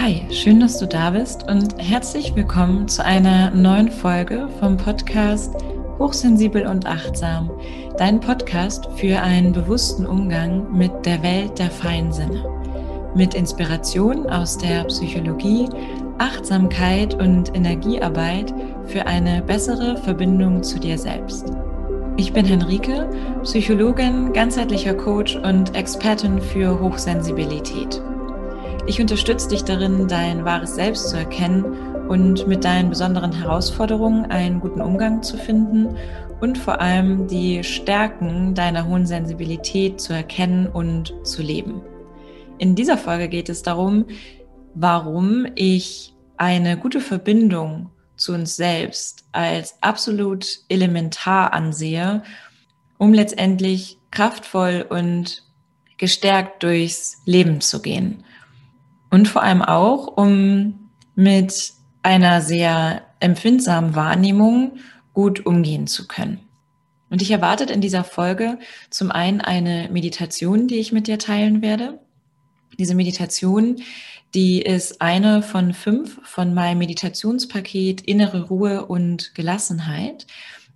Hi, schön, dass du da bist und herzlich willkommen zu einer neuen Folge vom Podcast Hochsensibel und Achtsam, dein Podcast für einen bewussten Umgang mit der Welt der Feinsinne. Mit Inspiration aus der Psychologie, Achtsamkeit und Energiearbeit für eine bessere Verbindung zu dir selbst. Ich bin Henrike, Psychologin, ganzheitlicher Coach und Expertin für Hochsensibilität. Ich unterstütze dich darin, dein wahres Selbst zu erkennen und mit deinen besonderen Herausforderungen einen guten Umgang zu finden und vor allem die Stärken deiner hohen Sensibilität zu erkennen und zu leben. In dieser Folge geht es darum, warum ich eine gute Verbindung zu uns selbst als absolut elementar ansehe, um letztendlich kraftvoll und gestärkt durchs Leben zu gehen. Und vor allem auch, um mit einer sehr empfindsamen Wahrnehmung gut umgehen zu können. Und ich erwartet in dieser Folge zum einen eine Meditation, die ich mit dir teilen werde. Diese Meditation, die ist eine von fünf von meinem Meditationspaket Innere Ruhe und Gelassenheit.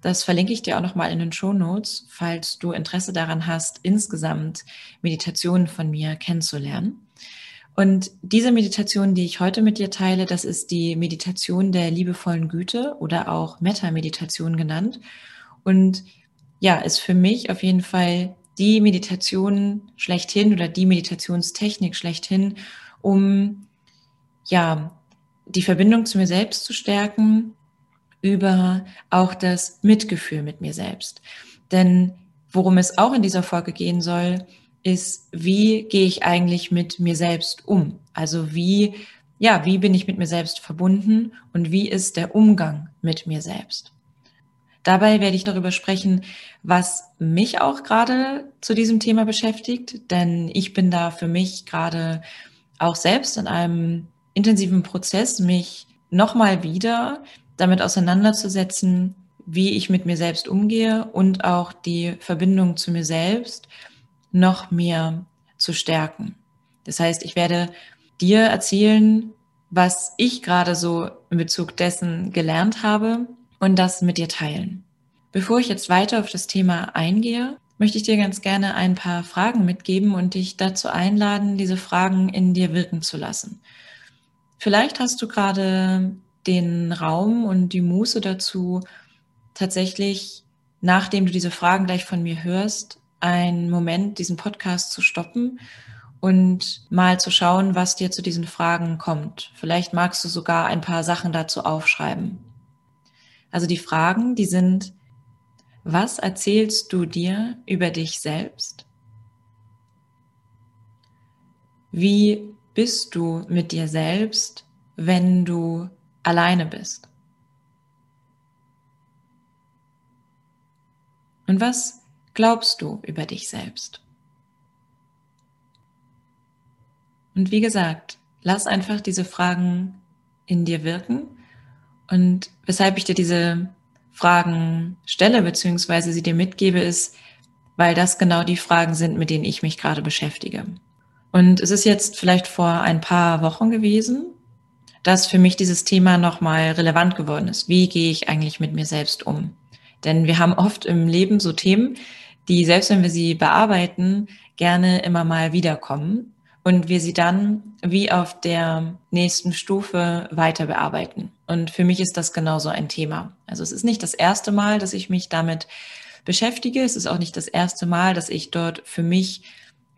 Das verlinke ich dir auch nochmal in den Show Notes, falls du Interesse daran hast, insgesamt Meditationen von mir kennenzulernen. Und diese Meditation, die ich heute mit dir teile, das ist die Meditation der liebevollen Güte oder auch Metta-Meditation genannt. Und ja, ist für mich auf jeden Fall die Meditation schlechthin oder die Meditationstechnik schlechthin, um ja, die Verbindung zu mir selbst zu stärken, über auch das Mitgefühl mit mir selbst. Denn worum es auch in dieser Folge gehen soll, ist, wie gehe ich eigentlich mit mir selbst um? Also wie, ja, wie bin ich mit mir selbst verbunden und wie ist der Umgang mit mir selbst? Dabei werde ich darüber sprechen, was mich auch gerade zu diesem Thema beschäftigt, denn ich bin da für mich gerade auch selbst in einem intensiven Prozess, mich nochmal wieder damit auseinanderzusetzen, wie ich mit mir selbst umgehe und auch die Verbindung zu mir selbst noch mehr zu stärken. Das heißt, ich werde dir erzählen, was ich gerade so in Bezug dessen gelernt habe und das mit dir teilen. Bevor ich jetzt weiter auf das Thema eingehe, möchte ich dir ganz gerne ein paar Fragen mitgeben und dich dazu einladen, diese Fragen in dir wirken zu lassen. Vielleicht hast du gerade den Raum und die Muße dazu, tatsächlich, nachdem du diese Fragen gleich von mir hörst, einen Moment diesen Podcast zu stoppen und mal zu schauen, was dir zu diesen Fragen kommt. Vielleicht magst du sogar ein paar Sachen dazu aufschreiben. Also die Fragen, die sind, was erzählst du dir über dich selbst? Wie bist du mit dir selbst, wenn du alleine bist? Und was glaubst du über dich selbst? Und wie gesagt, lass einfach diese Fragen in dir wirken. Und weshalb ich dir diese Fragen stelle, beziehungsweise sie dir mitgebe, ist, weil das genau die Fragen sind, mit denen ich mich gerade beschäftige. Und es ist jetzt vielleicht vor ein paar Wochen gewesen, dass für mich dieses Thema nochmal relevant geworden ist. Wie gehe ich eigentlich mit mir selbst um? Denn wir haben oft im Leben so Themen, die, selbst wenn wir sie bearbeiten, gerne immer mal wiederkommen und wir sie dann wie auf der nächsten Stufe weiter bearbeiten. Und für mich ist das genauso ein Thema. Also es ist nicht das erste Mal, dass ich mich damit beschäftige. Es ist auch nicht das erste Mal, dass ich dort für mich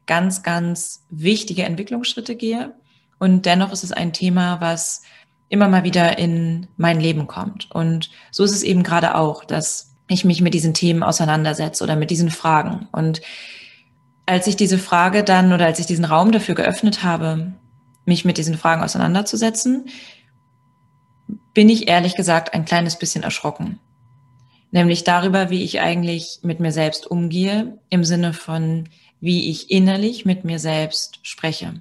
ganz, ganz wichtige Entwicklungsschritte gehe. Und dennoch ist es ein Thema, was immer mal wieder in mein Leben kommt. Und so ist es eben gerade auch, dass ich mich mit diesen Themen auseinandersetze oder mit diesen Fragen. Und als ich diese Frage dann oder als ich diesen Raum dafür geöffnet habe, mich mit diesen Fragen auseinanderzusetzen, bin ich ehrlich gesagt ein kleines bisschen erschrocken. Nämlich darüber, wie ich eigentlich mit mir selbst umgehe, im Sinne von, wie ich innerlich mit mir selbst spreche.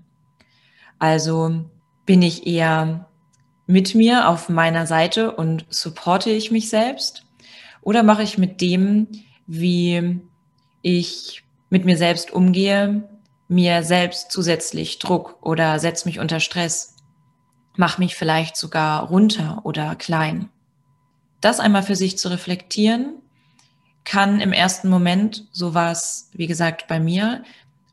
Also bin ich eher mit mir auf meiner Seite und supporte ich mich selbst oder mache ich mit dem, wie ich mit mir selbst umgehe, mir selbst zusätzlich Druck oder setze mich unter Stress? mache mich vielleicht sogar runter oder klein. Das einmal für sich zu reflektieren, kann im ersten Moment, so war es, wie gesagt, bei mir,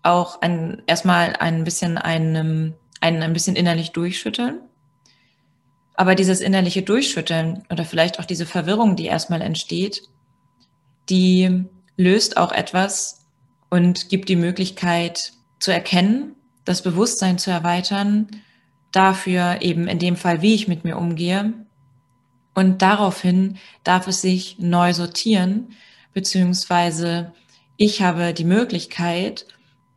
auch ein, erstmal ein bisschen einem, einen ein bisschen innerlich durchschütteln. Aber dieses innerliche Durchschütteln oder vielleicht auch diese Verwirrung, die erstmal entsteht, die löst auch etwas und gibt die Möglichkeit zu erkennen, das Bewusstsein zu erweitern, dafür eben in dem Fall, wie ich mit mir umgehe. Und daraufhin darf es sich neu sortieren, beziehungsweise ich habe die Möglichkeit,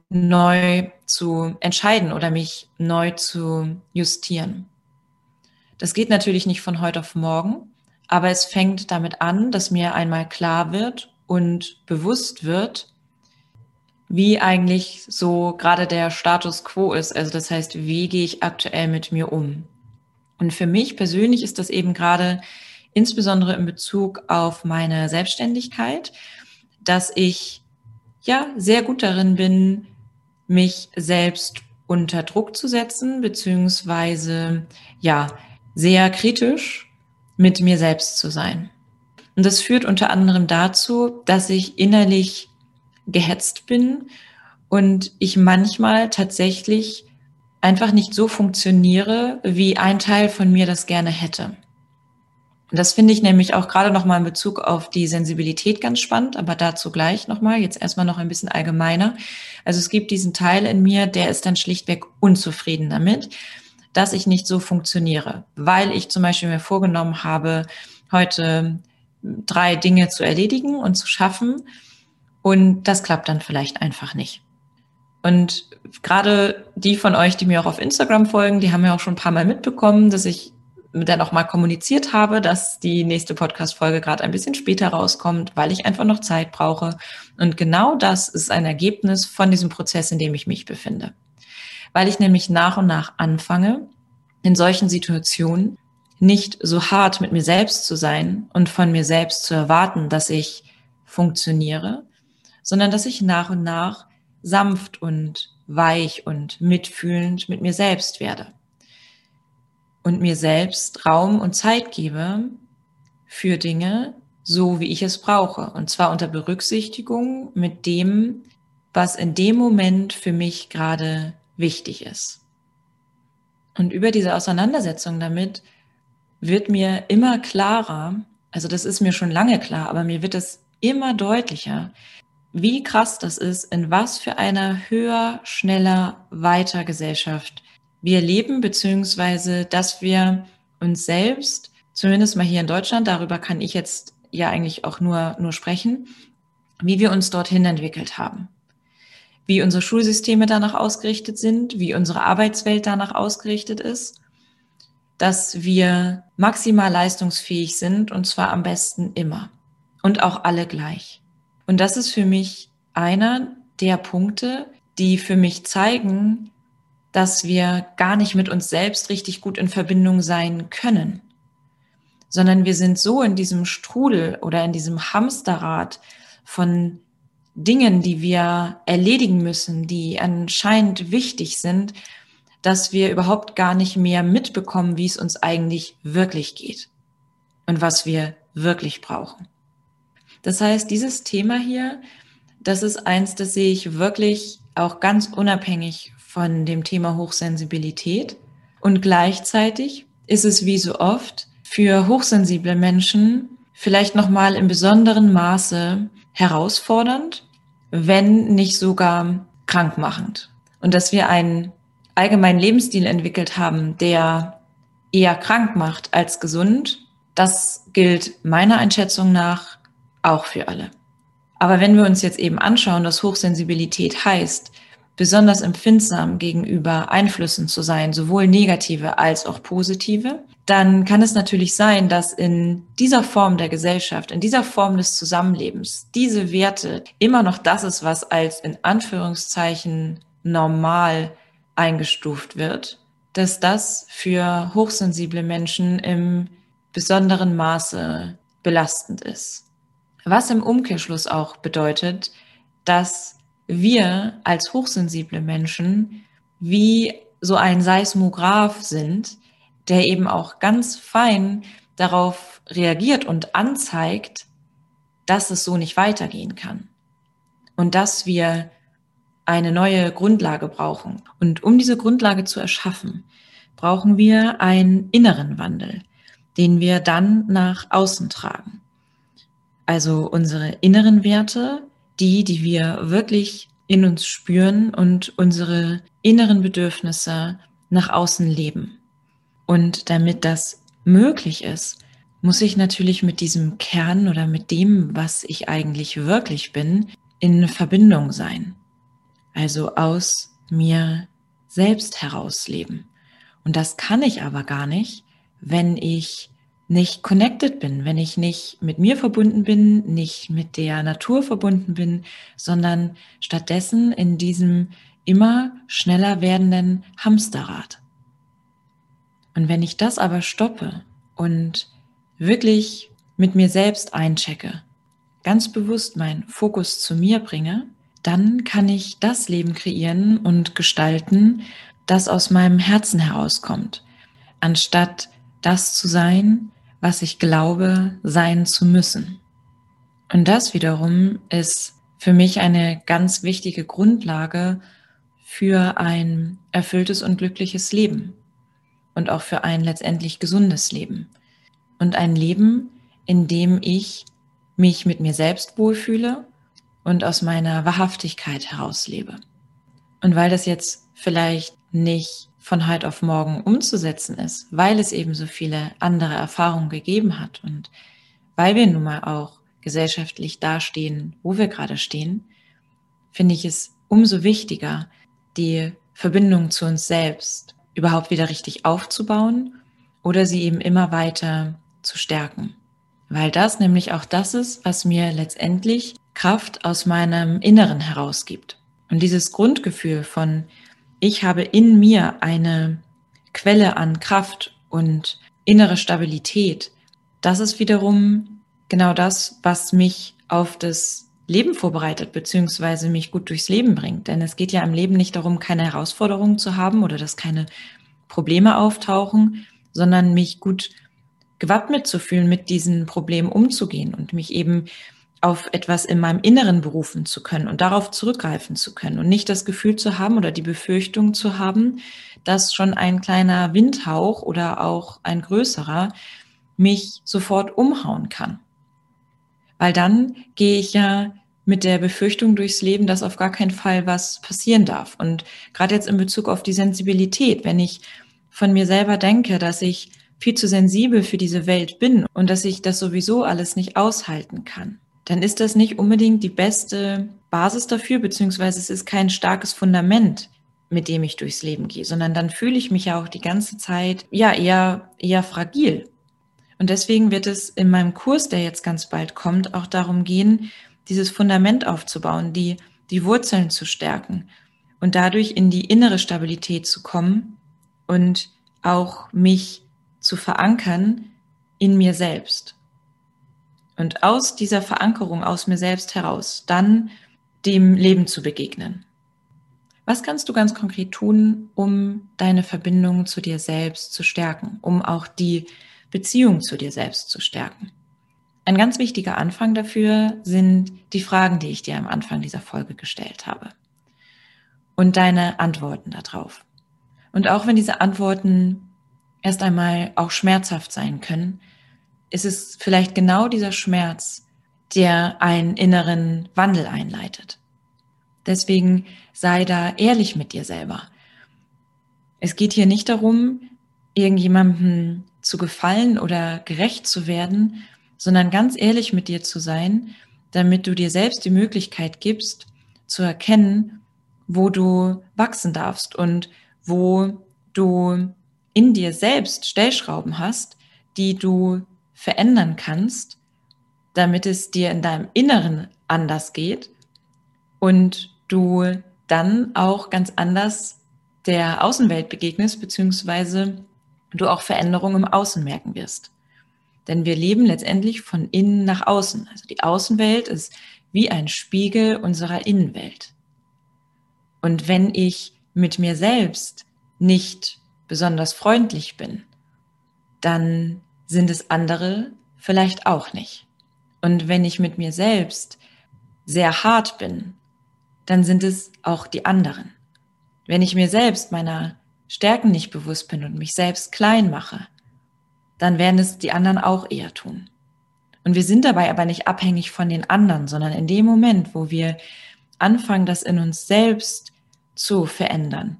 neu zu entscheiden oder mich neu zu justieren. Das geht natürlich nicht von heute auf morgen, aber es fängt damit an, dass mir einmal klar wird und bewusst wird, wie eigentlich so gerade der Status quo ist. Also das heißt, wie gehe ich aktuell mit mir um? Und für mich persönlich ist das eben gerade insbesondere in Bezug auf meine Selbstständigkeit, dass ich ja sehr gut darin bin, mich selbst unter Druck zu setzen, beziehungsweise ja sehr kritisch mit mir selbst zu sein. Und das führt unter anderem dazu, dass ich innerlich gehetzt bin und ich manchmal tatsächlich einfach nicht so funktioniere, wie ein Teil von mir das gerne hätte. Und das finde ich nämlich auch gerade nochmal in Bezug auf die Sensibilität ganz spannend, aber dazu gleich nochmal, jetzt erstmal noch ein bisschen allgemeiner. Also es gibt diesen Teil in mir, der ist dann schlichtweg unzufrieden damit, dass ich nicht so funktioniere, weil ich zum Beispiel mir vorgenommen habe, heute drei Dinge zu erledigen und zu schaffen. Und das klappt dann vielleicht einfach nicht. Und gerade die von euch, die mir auch auf Instagram folgen, die haben ja auch schon ein paar Mal mitbekommen, dass ich dann auch mal kommuniziert habe, dass die nächste Podcast-Folge gerade ein bisschen später rauskommt, weil ich einfach noch Zeit brauche. Und genau das ist ein Ergebnis von diesem Prozess, in dem ich mich befinde. Weil ich nämlich nach und nach anfange, in solchen Situationen nicht so hart mit mir selbst zu sein und von mir selbst zu erwarten, dass ich funktioniere, sondern dass ich nach und nach sanft und weich und mitfühlend mit mir selbst werde und mir selbst Raum und Zeit gebe für Dinge, so wie ich es brauche. Und zwar unter Berücksichtigung mit dem, was in dem Moment für mich gerade wichtig ist. Und über diese Auseinandersetzung damit wird mir immer klarer, also das ist mir schon lange klar, aber mir wird es immer deutlicher, wie krass das ist, in was für einer höher, schneller, weiter Gesellschaft wir leben, beziehungsweise dass wir uns selbst, zumindest mal hier in Deutschland, darüber kann ich jetzt ja eigentlich auch nur, nur sprechen, wie wir uns dorthin entwickelt haben. Wie unsere Schulsysteme danach ausgerichtet sind, wie unsere Arbeitswelt danach ausgerichtet ist, dass wir maximal leistungsfähig sind und zwar am besten immer und auch alle gleich. Und das ist für mich einer der Punkte, die für mich zeigen, dass wir gar nicht mit uns selbst richtig gut in Verbindung sein können, sondern wir sind so in diesem Strudel oder in diesem Hamsterrad von Dingen, die wir erledigen müssen, die anscheinend wichtig sind, dass wir überhaupt gar nicht mehr mitbekommen, wie es uns eigentlich wirklich geht und was wir wirklich brauchen. Das heißt, dieses Thema hier, das ist eins, das sehe ich wirklich auch ganz unabhängig von dem Thema Hochsensibilität. Und gleichzeitig ist es wie so oft für hochsensible Menschen vielleicht nochmal in besonderen Maße herausfordernd, wenn nicht sogar krankmachend. Und dass wir einen allgemeinen Lebensstil entwickelt haben, der eher krank macht als gesund, das gilt meiner Einschätzung nach auch für alle. Aber wenn wir uns jetzt eben anschauen, dass Hochsensibilität heißt, besonders empfindsam gegenüber Einflüssen zu sein, sowohl negative als auch positive, dann kann es natürlich sein, dass in dieser Form der Gesellschaft, in dieser Form des Zusammenlebens, diese Werte immer noch das ist, was als in Anführungszeichen normal eingestuft wird, dass das für hochsensible Menschen im besonderen Maße belastend ist. Was im Umkehrschluss auch bedeutet, dass wir als hochsensible Menschen wie so ein Seismograph sind, der eben auch ganz fein darauf reagiert und anzeigt, dass es so nicht weitergehen kann und dass wir eine neue Grundlage brauchen. Und um diese Grundlage zu erschaffen, brauchen wir einen inneren Wandel, den wir dann nach außen tragen. Also unsere inneren Werte, die, die wir wirklich in uns spüren und unsere inneren Bedürfnisse nach außen leben. Und damit das möglich ist, muss ich natürlich mit diesem Kern oder mit dem, was ich eigentlich wirklich bin, in Verbindung sein. Also aus mir selbst heraus leben. Und das kann ich aber gar nicht, wenn ich nicht connected bin, wenn ich nicht mit mir verbunden bin, nicht mit der Natur verbunden bin, sondern stattdessen in diesem immer schneller werdenden Hamsterrad. Und wenn ich das aber stoppe und wirklich mit mir selbst einchecke, ganz bewusst meinen Fokus zu mir bringe, dann kann ich das Leben kreieren und gestalten, das aus meinem Herzen herauskommt, anstatt das zu sein, was ich glaube sein zu müssen. Und das wiederum ist für mich eine ganz wichtige Grundlage für ein erfülltes und glückliches Leben und auch für ein letztendlich gesundes Leben. Und ein Leben, in dem ich mich mit mir selbst wohlfühle und aus meiner Wahrhaftigkeit herauslebe. Und weil das jetzt vielleicht nicht von heute auf morgen umzusetzen ist, weil es eben so viele andere Erfahrungen gegeben hat und weil wir nun mal auch gesellschaftlich dastehen, wo wir gerade stehen, finde ich es umso wichtiger, die Verbindung zu uns selbst überhaupt wieder richtig aufzubauen oder sie eben immer weiter zu stärken. Weil das nämlich auch das ist, was mir letztendlich Kraft aus meinem Inneren herausgibt. Und dieses Grundgefühl von, ich habe in mir eine Quelle an Kraft und innere Stabilität, das ist wiederum genau das, was mich auf das Leben vorbereitet, beziehungsweise mich gut durchs Leben bringt. Denn es geht ja im Leben nicht darum, keine Herausforderungen zu haben oder dass keine Probleme auftauchen, sondern mich gut gewappnet zu fühlen, mit diesen Problemen umzugehen und mich eben auf etwas in meinem Inneren berufen zu können und darauf zurückgreifen zu können und nicht das Gefühl zu haben oder die Befürchtung zu haben, dass schon ein kleiner Windhauch oder auch ein größerer mich sofort umhauen kann. Weil dann gehe ich ja mit der Befürchtung durchs Leben, dass auf gar keinen Fall was passieren darf. Und gerade jetzt in Bezug auf die Sensibilität, wenn ich von mir selber denke, dass ich viel zu sensibel für diese Welt bin und dass ich das sowieso alles nicht aushalten kann, dann ist das nicht unbedingt die beste Basis dafür, beziehungsweise es ist kein starkes Fundament, mit dem ich durchs Leben gehe, sondern dann fühle ich mich ja auch die ganze Zeit, ja, eher, eher fragil. Und deswegen wird es in meinem Kurs, der jetzt ganz bald kommt, auch darum gehen, dieses Fundament aufzubauen, die, die Wurzeln zu stärken und dadurch in die innere Stabilität zu kommen und auch mich zu verankern in mir selbst. Und aus dieser Verankerung aus mir selbst heraus dann dem Leben zu begegnen. Was kannst du ganz konkret tun, um deine Verbindung zu dir selbst zu stärken, um auch die Beziehung zu dir selbst zu stärken? Ein ganz wichtiger Anfang dafür sind die Fragen, die ich dir am Anfang dieser Folge gestellt habe. Und deine Antworten darauf. Und auch wenn diese Antworten erst einmal auch schmerzhaft sein können, ist es vielleicht genau dieser Schmerz, der einen inneren Wandel einleitet. Deswegen sei da ehrlich mit dir selber. Es geht hier nicht darum, irgendjemandem zu gefallen oder gerecht zu werden, sondern ganz ehrlich mit dir zu sein, damit du dir selbst die Möglichkeit gibst, zu erkennen, wo du wachsen darfst und wo du in dir selbst Stellschrauben hast, die du verändern kannst, damit es dir in deinem Inneren anders geht und du dann auch ganz anders der Außenwelt begegnest, beziehungsweise du auch Veränderungen im Außen merken wirst. Denn wir leben letztendlich von innen nach außen. Also die Außenwelt ist wie ein Spiegel unserer Innenwelt. Und wenn ich mit mir selbst nicht besonders freundlich bin dann sind es andere vielleicht auch nicht. Und wenn ich mit mir selbst sehr hart bin, dann sind es auch die anderen. Wenn ich mir selbst meiner Stärken nicht bewusst bin und mich selbst klein mache, dann werden es die anderen auch eher tun. Und wir sind dabei aber nicht abhängig von den anderen, sondern in dem Moment, wo wir anfangen, das in uns selbst zu verändern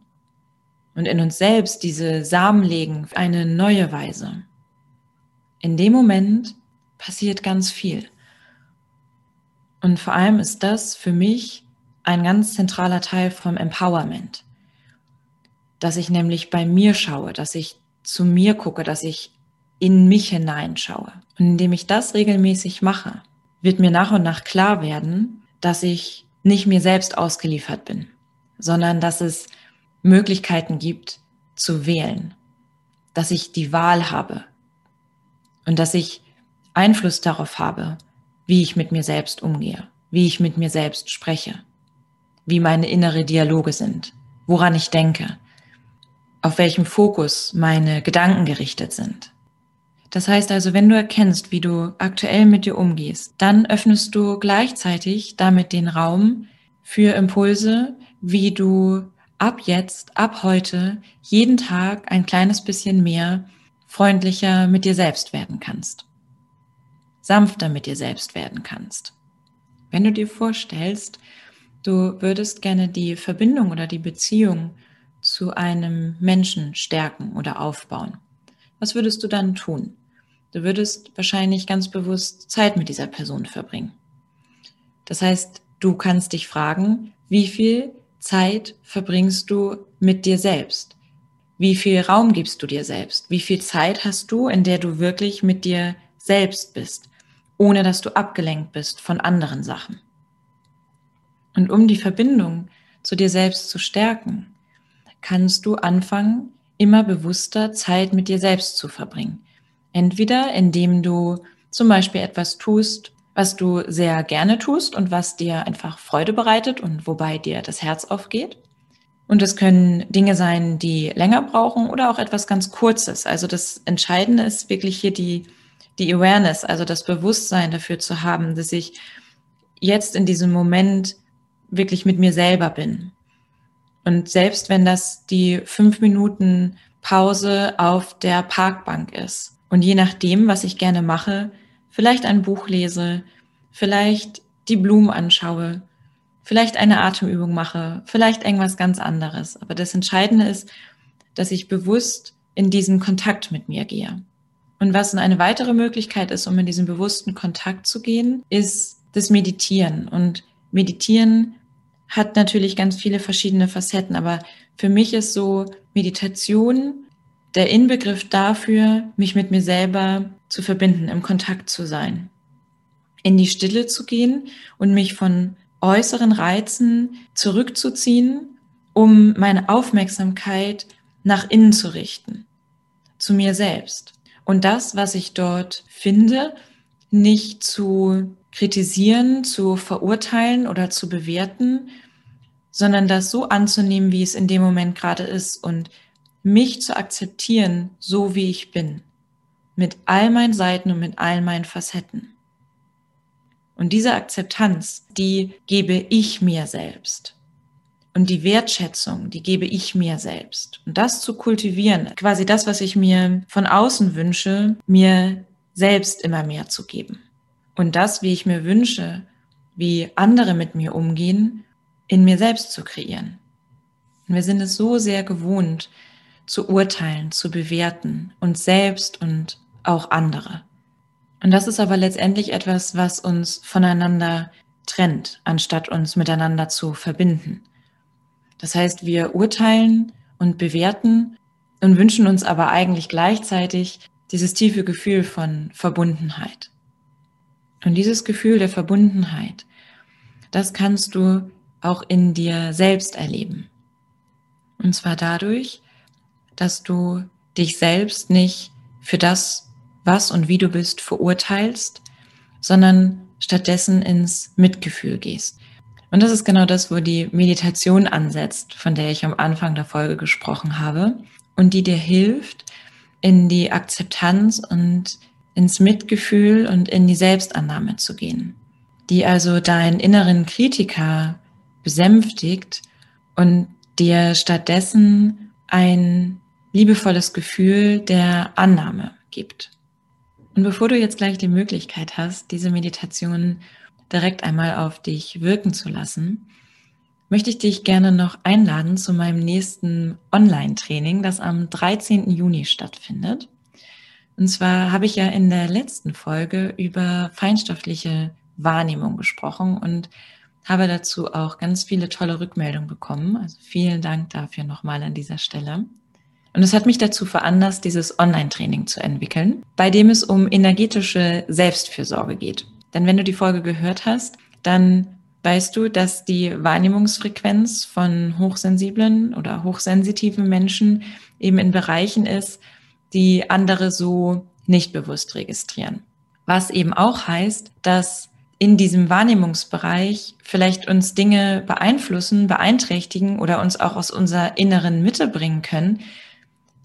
und in uns selbst diese Samen legen, eine neue Weise. In dem Moment passiert ganz viel. Und vor allem ist das für mich ein ganz zentraler Teil vom Empowerment. Dass ich nämlich bei mir schaue, dass ich zu mir gucke, dass ich in mich hineinschaue. Und indem ich das regelmäßig mache, wird mir nach und nach klar werden, dass ich nicht mir selbst ausgeliefert bin, sondern dass es Möglichkeiten gibt zu wählen, dass ich die Wahl habe und dass ich Einfluss darauf habe, wie ich mit mir selbst umgehe, wie ich mit mir selbst spreche, wie meine innere Dialoge sind, woran ich denke, auf welchem Fokus meine Gedanken gerichtet sind. Das heißt also, wenn du erkennst, wie du aktuell mit dir umgehst, dann öffnest du gleichzeitig damit den Raum für Impulse, wie du ab jetzt, ab heute, jeden Tag ein kleines bisschen mehr freundlicher mit dir selbst werden kannst. Sanfter mit dir selbst werden kannst. Wenn du dir vorstellst, du würdest gerne die Verbindung oder die Beziehung zu einem Menschen stärken oder aufbauen. Was würdest du dann tun? Du würdest wahrscheinlich ganz bewusst Zeit mit dieser Person verbringen. Das heißt, du kannst dich fragen, wie viel Zeit verbringst du mit dir selbst? Wie viel Raum gibst du dir selbst? Wie viel Zeit hast du, in der du wirklich mit dir selbst bist, ohne dass du abgelenkt bist von anderen Sachen? Und um die Verbindung zu dir selbst zu stärken, kannst du anfangen, immer bewusster Zeit mit dir selbst zu verbringen. Entweder indem du zum Beispiel etwas tust, was du sehr gerne tust und was dir einfach Freude bereitet und wobei dir das Herz aufgeht. Und es können Dinge sein, die länger brauchen oder auch etwas ganz Kurzes. Also das Entscheidende ist wirklich hier die, die Awareness, also das Bewusstsein dafür zu haben, dass ich jetzt in diesem Moment wirklich mit mir selber bin. Und selbst wenn das die fünf Minuten Pause auf der Parkbank ist, und je nachdem, was ich gerne mache, vielleicht ein Buch lese, vielleicht die Blumen anschaue, vielleicht eine Atemübung mache, vielleicht irgendwas ganz anderes. Aber das Entscheidende ist, dass ich bewusst in diesen Kontakt mit mir gehe. Und was eine weitere Möglichkeit ist, um in diesen bewussten Kontakt zu gehen, ist das Meditieren. Und Meditieren hat natürlich ganz viele verschiedene Facetten, aber für mich ist so Meditation der Inbegriff dafür, mich mit mir selber zu verbinden, im Kontakt zu sein, in die Stille zu gehen und mich von äußeren Reizen zurückzuziehen, um meine Aufmerksamkeit nach innen zu richten, zu mir selbst. Und das, was ich dort finde, nicht zu kritisieren, zu verurteilen oder zu bewerten, sondern das so anzunehmen, wie es in dem Moment gerade ist und mich zu akzeptieren, so wie ich bin, mit all meinen Seiten und mit all meinen Facetten. Und diese Akzeptanz, die gebe ich mir selbst. Und die Wertschätzung, die gebe ich mir selbst. Und das zu kultivieren, quasi das, was ich mir von außen wünsche, mir selbst immer mehr zu geben. Und das, wie ich mir wünsche, wie andere mit mir umgehen, in mir selbst zu kreieren. Und wir sind es so sehr gewohnt, zu urteilen, zu bewerten, uns selbst und auch andere. Und das ist aber letztendlich etwas, was uns voneinander trennt, anstatt uns miteinander zu verbinden. Das heißt, wir urteilen und bewerten und wünschen uns aber eigentlich gleichzeitig dieses tiefe Gefühl von Verbundenheit. Und dieses Gefühl der Verbundenheit, das kannst du auch in dir selbst erleben. Und zwar dadurch, dass du dich selbst nicht für das, was und wie du bist, verurteilst, sondern stattdessen ins Mitgefühl gehst. Und das ist genau das, wo die Meditation ansetzt, von der ich am Anfang der Folge gesprochen habe und die dir hilft, in die Akzeptanz und ins Mitgefühl und in die Selbstannahme zu gehen, die also deinen inneren Kritiker besänftigt und dir stattdessen ein liebevolles Gefühl der Annahme gibt. Und bevor du jetzt gleich die Möglichkeit hast, diese Meditation direkt einmal auf dich wirken zu lassen, möchte ich dich gerne noch einladen zu meinem nächsten Online-Training, das am 13. Juni stattfindet. Und zwar habe ich ja in der letzten Folge über feinstoffliche Wahrnehmung gesprochen und habe dazu auch ganz viele tolle Rückmeldungen bekommen. Also vielen Dank dafür nochmal an dieser Stelle. Und es hat mich dazu veranlasst, dieses Online-Training zu entwickeln, bei dem es um energetische Selbstfürsorge geht. Denn wenn du die Folge gehört hast, dann weißt du, dass die Wahrnehmungsfrequenz von hochsensiblen oder hochsensitiven Menschen eben in Bereichen ist, die andere so nicht bewusst registrieren. Was eben auch heißt, dass in diesem Wahrnehmungsbereich vielleicht uns Dinge beeinflussen, beeinträchtigen oder uns auch aus unserer inneren Mitte bringen können,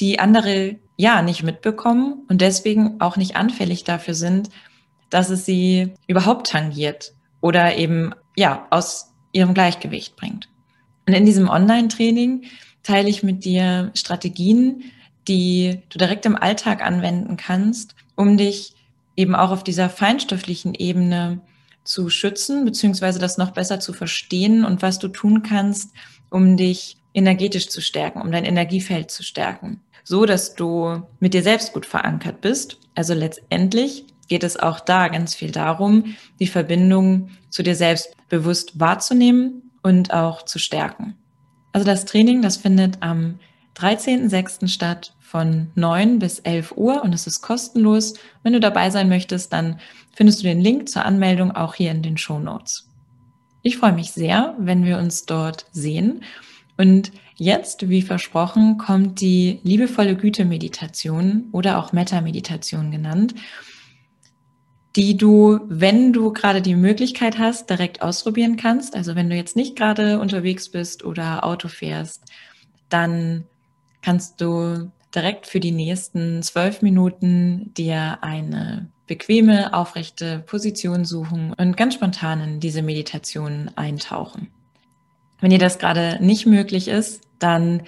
die andere ja nicht mitbekommen und deswegen auch nicht anfällig dafür sind, dass es sie überhaupt tangiert oder eben ja aus ihrem Gleichgewicht bringt. Und in diesem Online-Training teile ich mit dir Strategien, die du direkt im Alltag anwenden kannst, um dich eben auch auf dieser feinstofflichen Ebene zu schützen, beziehungsweise das noch besser zu verstehen und was du tun kannst, um dich energetisch zu stärken, um dein Energiefeld zu stärken, so dass du mit dir selbst gut verankert bist. Also letztendlich geht es auch da ganz viel darum, die Verbindung zu dir selbst bewusst wahrzunehmen und auch zu stärken. Also das Training, das findet am 13.06. statt von 9 bis 11 Uhr und es ist kostenlos. Wenn du dabei sein möchtest, dann findest du den Link zur Anmeldung auch hier in den Show Notes. Ich freue mich sehr, wenn wir uns dort sehen. Und jetzt, wie versprochen, kommt die liebevolle Güte-Meditation oder auch Metta-Meditation genannt, die du, wenn du gerade die Möglichkeit hast, direkt ausprobieren kannst. Also wenn du jetzt nicht gerade unterwegs bist oder Auto fährst, dann kannst du direkt für die nächsten zwölf Minuten dir eine bequeme, aufrechte Position suchen und ganz spontan in diese Meditation eintauchen. Wenn dir das gerade nicht möglich ist, dann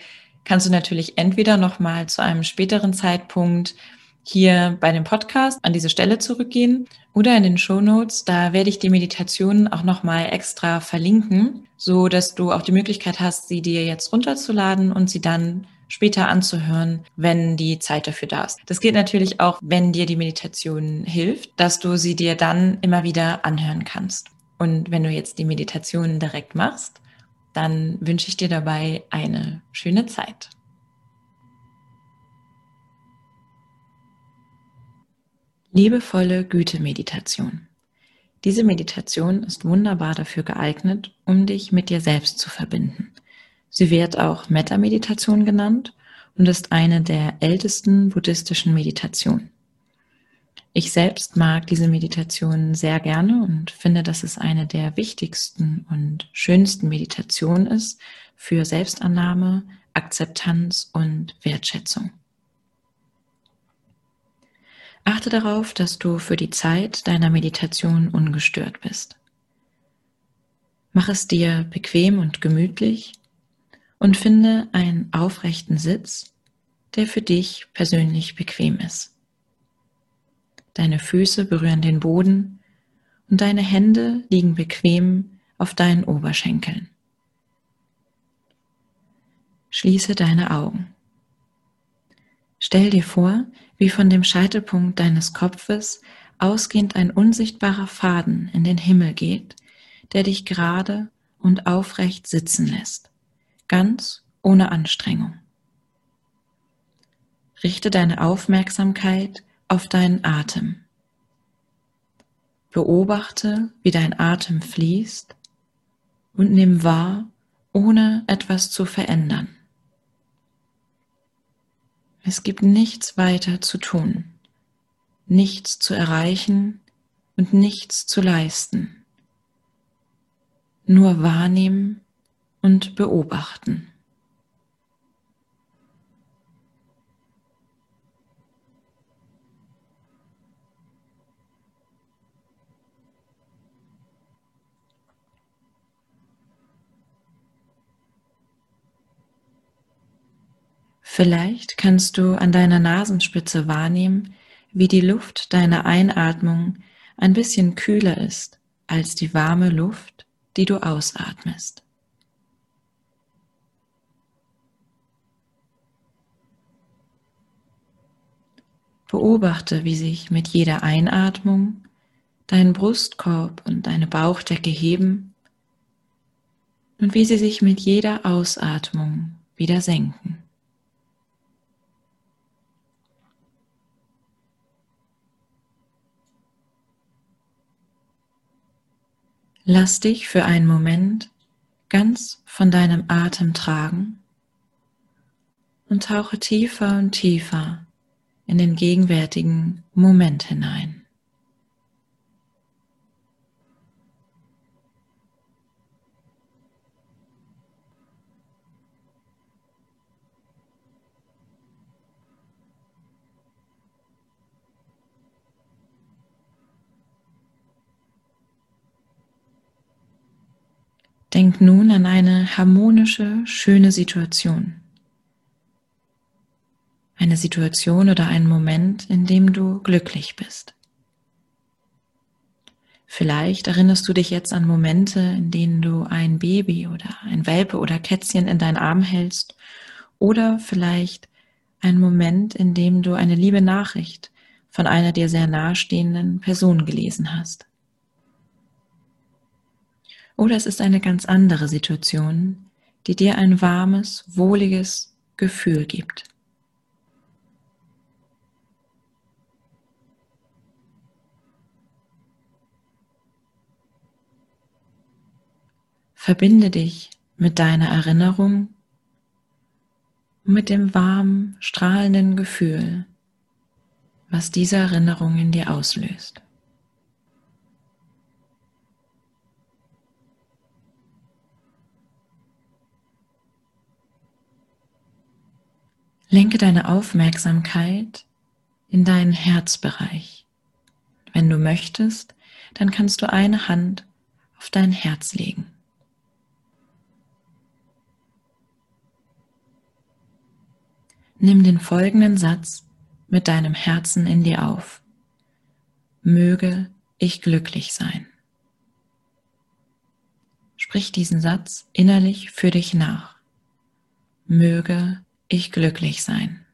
kannst du natürlich entweder nochmal zu einem späteren Zeitpunkt hier bei dem Podcast an diese Stelle zurückgehen oder in den Show Notes. Da werde ich die Meditationen auch nochmal extra verlinken, so dass du auch die Möglichkeit hast, sie dir jetzt runterzuladen und sie dann später anzuhören, wenn die Zeit dafür da ist. Das geht natürlich auch, wenn dir die Meditation hilft, dass du sie dir dann immer wieder anhören kannst. Und wenn du jetzt die Meditation direkt machst, dann wünsche ich dir dabei eine schöne Zeit. Liebevolle Güte-Meditation. Diese Meditation ist wunderbar dafür geeignet, um dich mit dir selbst zu verbinden. Sie wird auch Metta-Meditation genannt und ist eine der ältesten buddhistischen Meditationen. Ich selbst mag diese Meditation sehr gerne und finde, dass es eine der wichtigsten und schönsten Meditationen ist für Selbstannahme, Akzeptanz und Wertschätzung. Achte darauf, dass du für die Zeit deiner Meditation ungestört bist. Mach es dir bequem und gemütlich und finde einen aufrechten Sitz, der für dich persönlich bequem ist. Deine Füße berühren den Boden und deine Hände liegen bequem auf deinen Oberschenkeln. Schließe deine Augen. Stell dir vor, wie von dem Scheitelpunkt deines Kopfes ausgehend ein unsichtbarer Faden in den Himmel geht, der dich gerade und aufrecht sitzen lässt ganz ohne Anstrengung. Richte deine Aufmerksamkeit auf deinen Atem. Beobachte, wie dein Atem fließt und nimm wahr, ohne etwas zu verändern. Es gibt nichts weiter zu tun, nichts zu erreichen und nichts zu leisten. Nur wahrnehmen und beobachten. Vielleicht kannst du an deiner Nasenspitze wahrnehmen, wie die Luft deiner Einatmung ein bisschen kühler ist als die warme Luft, die du ausatmest. Beobachte, wie sich mit jeder Einatmung dein Brustkorb und deine Bauchdecke heben und wie sie sich mit jeder Ausatmung wieder senken. Lass dich für einen Moment ganz von deinem Atem tragen und tauche tiefer und tiefer in den gegenwärtigen Moment hinein. Denk nun an eine harmonische, schöne Situation. Eine Situation oder einen Moment, in dem du glücklich bist. Vielleicht erinnerst du dich jetzt an Momente, in denen du ein Baby oder ein Welpe oder Kätzchen in deinen Arm hältst oder vielleicht ein Moment, in dem du eine liebe Nachricht von einer dir sehr nahestehenden Person gelesen hast. Oder es ist eine ganz andere Situation, die dir ein warmes, wohliges Gefühl gibt. Verbinde dich mit deiner Erinnerung und mit dem warmen, strahlenden Gefühl, was diese Erinnerung in dir auslöst. Lenke deine Aufmerksamkeit in deinen Herzbereich. Wenn du möchtest, dann kannst du eine Hand auf dein Herz legen. Nimm den folgenden Satz mit deinem Herzen in dir auf. Möge ich glücklich sein. Sprich diesen Satz innerlich für dich nach. Möge ich glücklich sein.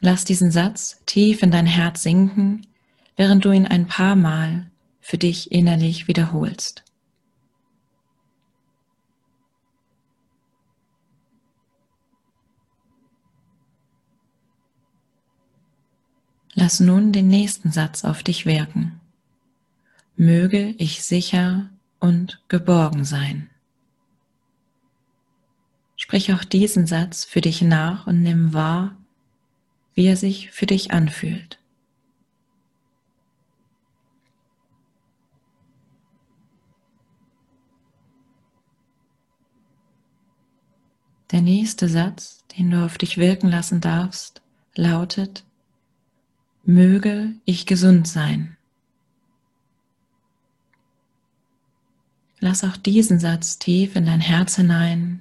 Lass diesen Satz tief in dein Herz sinken, während du ihn ein paar Mal für dich innerlich wiederholst. Lass nun den nächsten Satz auf dich wirken. Möge ich sicher und geborgen sein. Sprich auch diesen Satz für dich nach und nimm wahr, wie er sich für dich anfühlt. Der nächste Satz, den du auf dich wirken lassen darfst, lautet, möge ich gesund sein. Lass auch diesen Satz tief in dein Herz hinein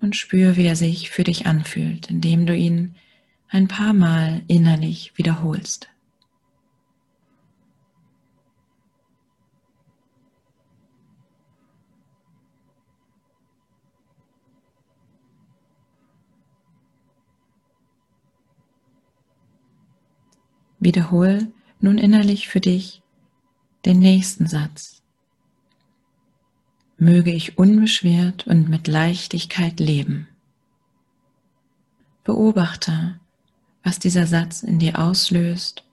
und spür, wie er sich für dich anfühlt, indem du ihn ein paar Mal innerlich wiederholst. Wiederhol nun innerlich für dich den nächsten Satz möge ich unbeschwert und mit Leichtigkeit leben. Beobachte, was dieser Satz in dir auslöst,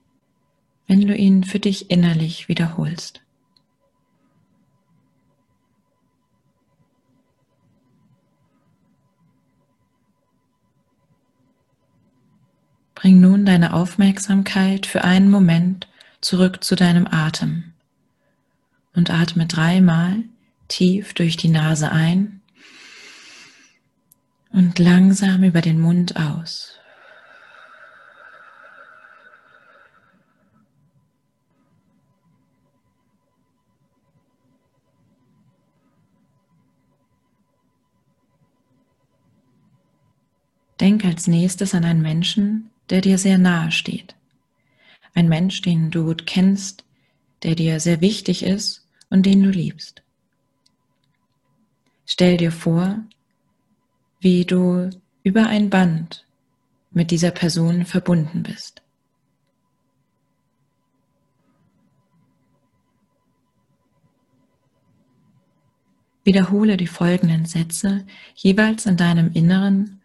wenn du ihn für dich innerlich wiederholst. Bring nun deine Aufmerksamkeit für einen Moment zurück zu deinem Atem und atme dreimal tief durch die Nase ein und langsam über den Mund aus. Denk als nächstes an einen Menschen, der dir sehr nahe steht. Ein Mensch, den du gut kennst, der dir sehr wichtig ist und den du liebst. Stell dir vor, wie du über ein Band mit dieser Person verbunden bist. Wiederhole die folgenden Sätze jeweils in deinem Inneren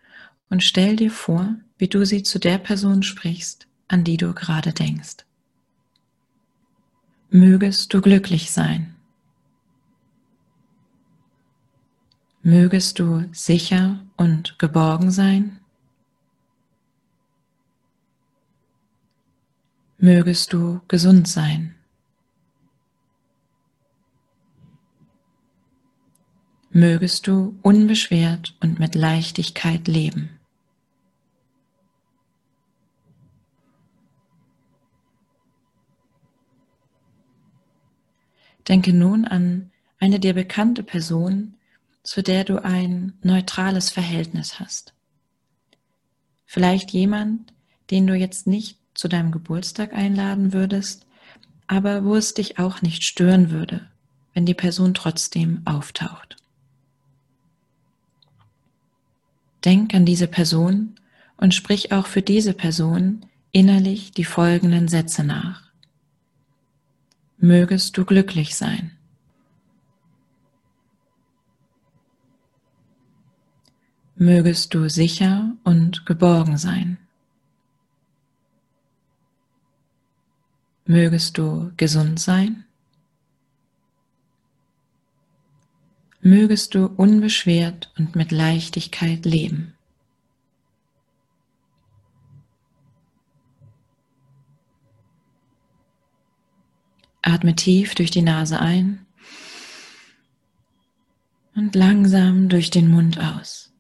und stell dir vor, wie du sie zu der Person sprichst, an die du gerade denkst. Mögest du glücklich sein. Mögest du sicher und geborgen sein. Mögest du gesund sein. mögest du unbeschwert und mit Leichtigkeit leben. Denke nun an eine dir bekannte Person, zu der du ein neutrales Verhältnis hast. Vielleicht jemand, den du jetzt nicht zu deinem Geburtstag einladen würdest, aber wo es dich auch nicht stören würde, wenn die Person trotzdem auftaucht. Denk an diese Person und sprich auch für diese Person innerlich die folgenden Sätze nach. Mögest du glücklich sein. Mögest du sicher und geborgen sein. Mögest du gesund sein. mögest du unbeschwert und mit Leichtigkeit leben. Atme tief durch die Nase ein und langsam durch den Mund aus.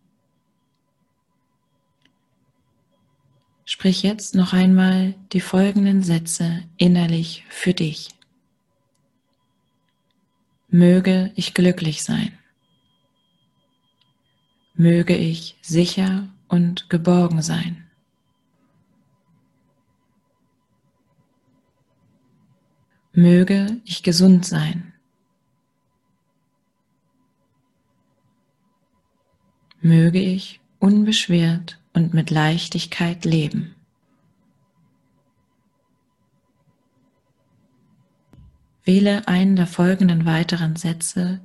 Sprich jetzt noch einmal die folgenden Sätze innerlich für dich. Möge ich glücklich sein. Möge ich sicher und geborgen sein. Möge ich gesund sein. Möge ich unbeschwert und mit Leichtigkeit leben. Wähle einen der folgenden weiteren Sätze,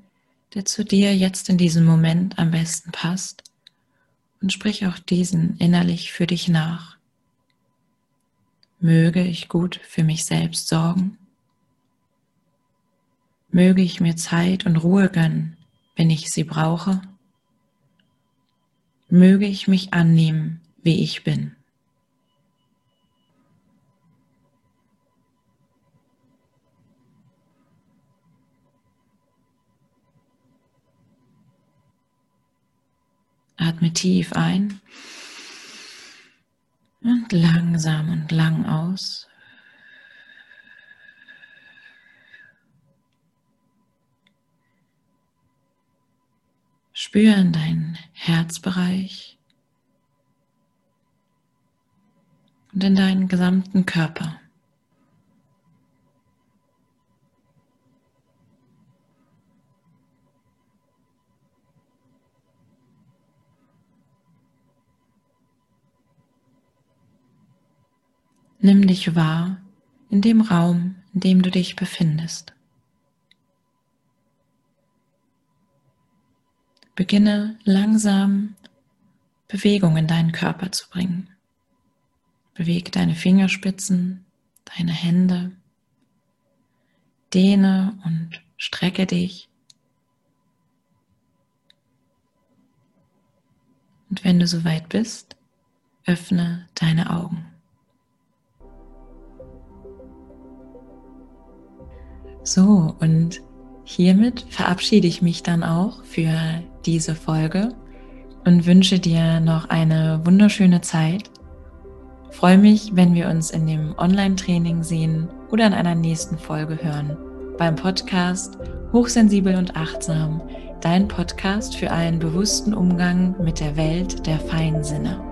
der zu dir jetzt in diesem Moment am besten passt und sprich auch diesen innerlich für dich nach. Möge ich gut für mich selbst sorgen. Möge ich mir Zeit und Ruhe gönnen, wenn ich sie brauche. Möge ich mich annehmen, wie ich bin. Atme tief ein und langsam und lang aus. Spüre in deinen Herzbereich und in deinen gesamten Körper. Nimm dich wahr in dem Raum, in dem du dich befindest. Beginne langsam Bewegung in deinen Körper zu bringen. Bewege deine Fingerspitzen, deine Hände. Dehne und strecke dich. Und wenn du soweit bist, öffne deine Augen. So, und hiermit verabschiede ich mich dann auch für diese Folge und wünsche dir noch eine wunderschöne Zeit. freue mich, wenn wir uns in dem Online-Training sehen oder in einer nächsten Folge hören. Beim Podcast Hochsensibel und Achtsam, dein Podcast für einen bewussten Umgang mit der Welt der feinen Sinne.